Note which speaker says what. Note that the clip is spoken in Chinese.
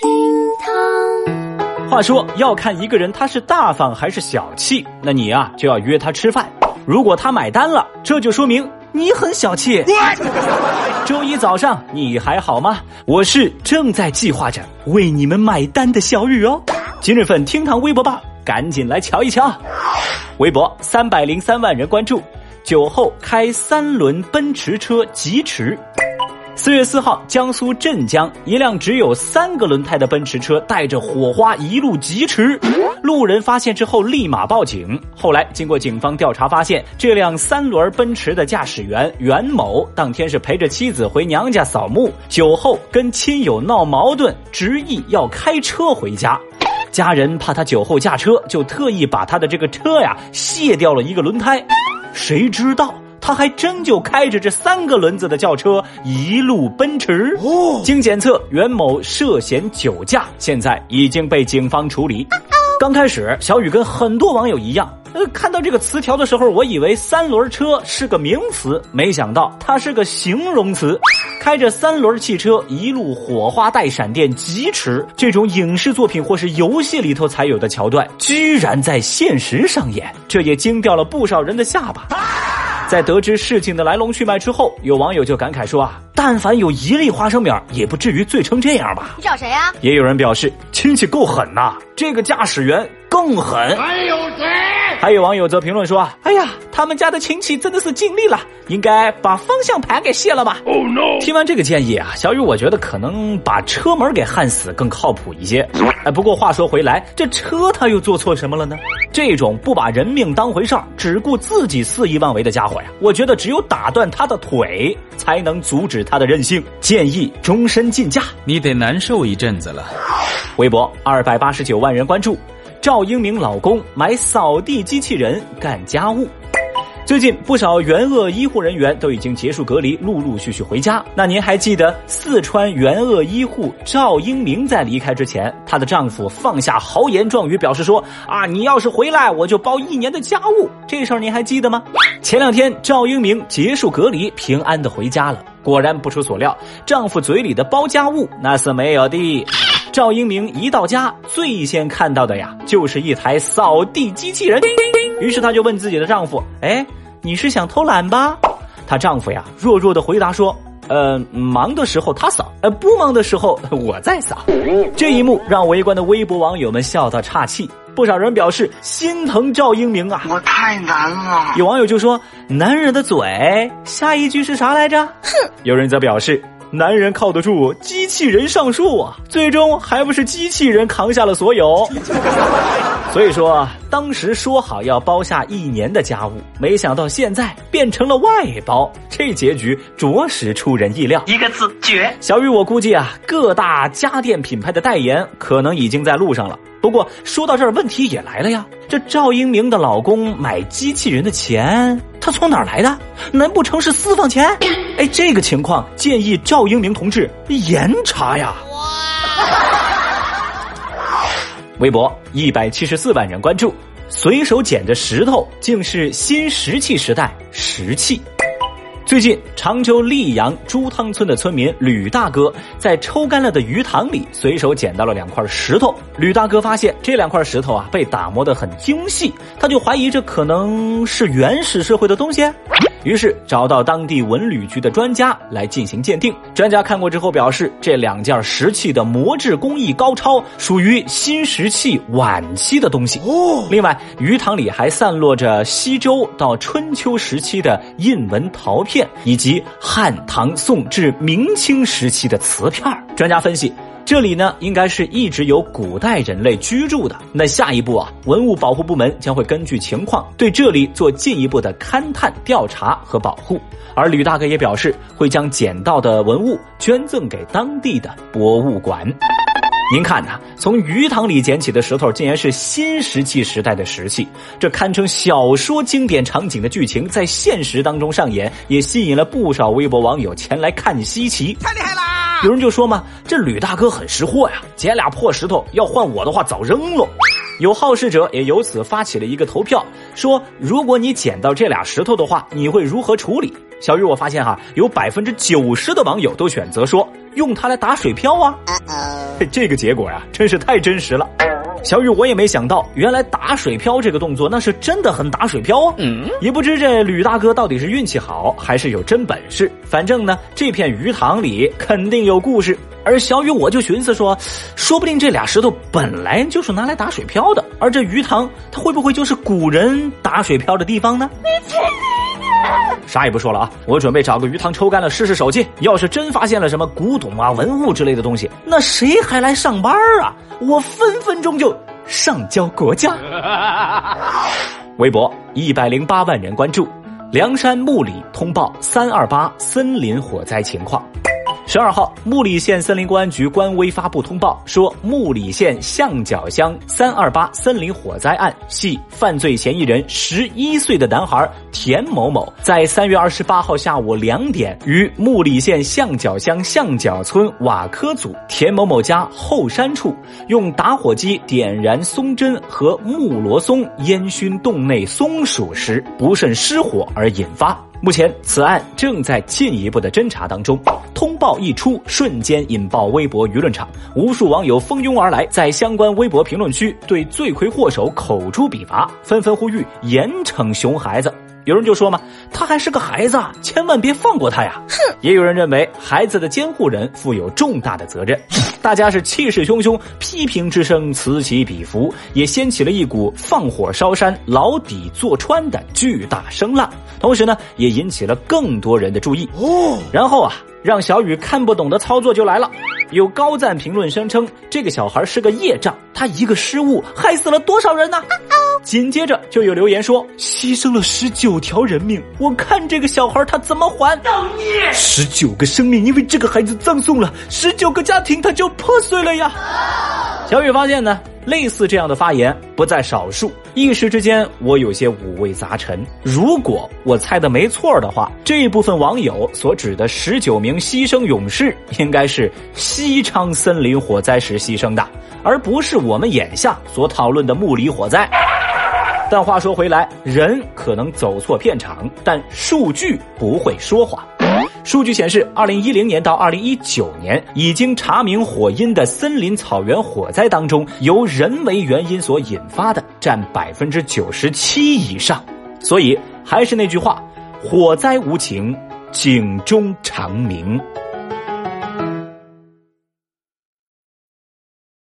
Speaker 1: 厅堂。
Speaker 2: 话说要看一个人他是大方还是小气，那你啊就要约他吃饭。如果他买单了，这就说明你很小气。周一早上你还好吗？我是正在计划着为你们买单的小雨哦。今日份厅堂微博吧，赶紧来瞧一瞧。微博三百零三万人关注，酒后开三轮奔驰车疾驰。四月四号，江苏镇江，一辆只有三个轮胎的奔驰车带着火花一路疾驰，路人发现之后立马报警。后来经过警方调查，发现这辆三轮奔驰的驾驶员袁某当天是陪着妻子回娘家扫墓，酒后跟亲友闹矛盾，执意要开车回家。家人怕他酒后驾车，就特意把他的这个车呀卸掉了一个轮胎，谁知道？他还真就开着这三个轮子的轿车一路奔驰。经检测，袁某涉嫌酒驾，现在已经被警方处理。刚开始，小雨跟很多网友一样，呃，看到这个词条的时候，我以为三轮车是个名词，没想到它是个形容词。开着三轮汽车一路火花带闪电疾驰，这种影视作品或是游戏里头才有的桥段，居然在现实上演，这也惊掉了不少人的下巴。在得知事情的来龙去脉之后，有网友就感慨说啊，但凡有一粒花生米也不至于醉成这样吧？
Speaker 1: 你找谁呀？
Speaker 2: 也有人表示，亲戚够狠呐，这个驾驶员更狠。
Speaker 3: 还有谁？
Speaker 2: 还有网友则评论说啊，哎呀，他们家的亲戚真的是尽力了，应该把方向盘给卸了吧
Speaker 3: ？Oh no！
Speaker 2: 听完这个建议啊，小雨我觉得可能把车门给焊死更靠谱一些。哎，不过话说回来，这车他又做错什么了呢？这种不把人命当回事儿，只顾自己肆意妄为的家伙呀，我觉得只有打断他的腿，才能阻止他的任性。建议终身禁驾，
Speaker 4: 你得难受一阵子了。
Speaker 2: 微博二百八十九万人关注，赵英明老公买扫地机器人干家务。最近不少援鄂医护人员都已经结束隔离，陆陆续续回家。那您还记得四川援鄂医护赵英明在离开之前，她的丈夫放下豪言壮语，表示说：“啊，你要是回来，我就包一年的家务。”这事儿您还记得吗？前两天赵英明结束隔离，平安的回家了。果然不出所料，丈夫嘴里的包家务那是没有的。赵英明一到家，最先看到的呀，就是一台扫地机器人。于是她就问自己的丈夫：“哎，你是想偷懒吧？”她丈夫呀，弱弱的回答说：“呃，忙的时候他扫，呃，不忙的时候 我在扫。”这一幕让围观的微博网友们笑到岔气，不少人表示心疼赵英明啊。
Speaker 3: 我太难了。
Speaker 2: 有网友就说：“男人的嘴，下一句是啥来着？”哼。有人则表示。男人靠得住，机器人上树啊！最终还不是机器人扛下了所有。所以说，当时说好要包下一年的家务，没想到现在变成了外包，这结局着实出人意料。
Speaker 3: 一个字绝。
Speaker 2: 小雨，我估计啊，各大家电品牌的代言可能已经在路上了。不过说到这儿，问题也来了呀。这赵英明的老公买机器人的钱，他从哪儿来的？难不成是私房钱？哎，这个情况建议赵英明同志严查呀！微博一百七十四万人关注，随手捡的石头竟是新石器时代石器。最近，常州溧阳朱汤村的村民吕大哥在抽干了的鱼塘里随手捡到了两块石头。吕大哥发现这两块石头啊被打磨得很精细，他就怀疑这可能是原始社会的东西。于是找到当地文旅局的专家来进行鉴定。专家看过之后表示，这两件石器的磨制工艺高超，属于新石器晚期的东西。哦，另外鱼塘里还散落着西周到春秋时期的印纹陶片，以及汉唐宋至明清时期的瓷片。专家分析。这里呢，应该是一直有古代人类居住的。那下一步啊，文物保护部门将会根据情况对这里做进一步的勘探、调查和保护。而吕大哥也表示，会将捡到的文物捐赠给当地的博物馆。您看呐，从鱼塘里捡起的石头，竟然是新石器时代的石器，这堪称小说经典场景的剧情，在现实当中上演，也吸引了不少微博网友前来看稀奇。
Speaker 3: 太厉害啦！
Speaker 2: 有人就说嘛，这吕大哥很识货呀，捡俩破石头，要换我的话早扔了。有好事者也由此发起了一个投票，说如果你捡到这俩石头的话，你会如何处理？小雨，我发现哈，有百分之九十的网友都选择说用它来打水漂啊。这个结果呀，真是太真实了。小雨，我也没想到，原来打水漂这个动作那是真的很打水漂啊！嗯，也不知这吕大哥到底是运气好还是有真本事。反正呢，这片鱼塘里肯定有故事。而小雨我就寻思说，说不定这俩石头本来就是拿来打水漂的，而这鱼塘它会不会就是古人打水漂的地方呢？啥也不说了啊，我准备找个鱼塘抽干了试试手气。要是真发现了什么古董啊、文物之类的东西，那谁还来上班啊？我分分钟就上交国家。微博一百零八万人关注，梁山木里通报三二八森林火灾情况。十二号，木里县森林公安局官微发布通报说，木里县象脚乡三二八森林火灾案系犯罪嫌疑人十一岁的男孩田某某，在三月二十八号下午两点，于木里县象脚乡象脚村瓦科组田某某家后山处，用打火机点燃松针和木罗松烟熏洞内松鼠时，不慎失火而引发。目前，此案正在进一步的侦查当中。通报一出，瞬间引爆微博舆论场，无数网友蜂拥而来，在相关微博评论区对罪魁祸首口诛笔伐，纷纷呼吁严惩熊孩子。有人就说嘛，他还是个孩子，千万别放过他呀！哼。也有人认为，孩子的监护人负有重大的责任。大家是气势汹汹，批评之声此起彼伏，也掀起了一股放火烧山、牢底坐穿的巨大声浪。同时呢，也引起了更多人的注意。哦，然后啊，让小雨看不懂的操作就来了。有高赞评论声称，这个小孩是个业障，他一个失误害死了多少人呢？紧接着就有留言说，牺牲了十九条人命，我看这个小孩他怎么还？造孽！十九个生命因为这个孩子葬送了，十九个家庭他就破碎了呀。小雨发现呢。类似这样的发言不在少数，一时之间我有些五味杂陈。如果我猜的没错的话，这部分网友所指的十九名牺牲勇士，应该是西昌森林火灾时牺牲的，而不是我们眼下所讨论的木里火灾。但话说回来，人可能走错片场，但数据不会说谎。数据显示，二零一零年到二零一九年已经查明火因的森林草原火灾当中，由人为原因所引发的占百分之九十七以上。所以还是那句话，火灾无情，警钟长鸣。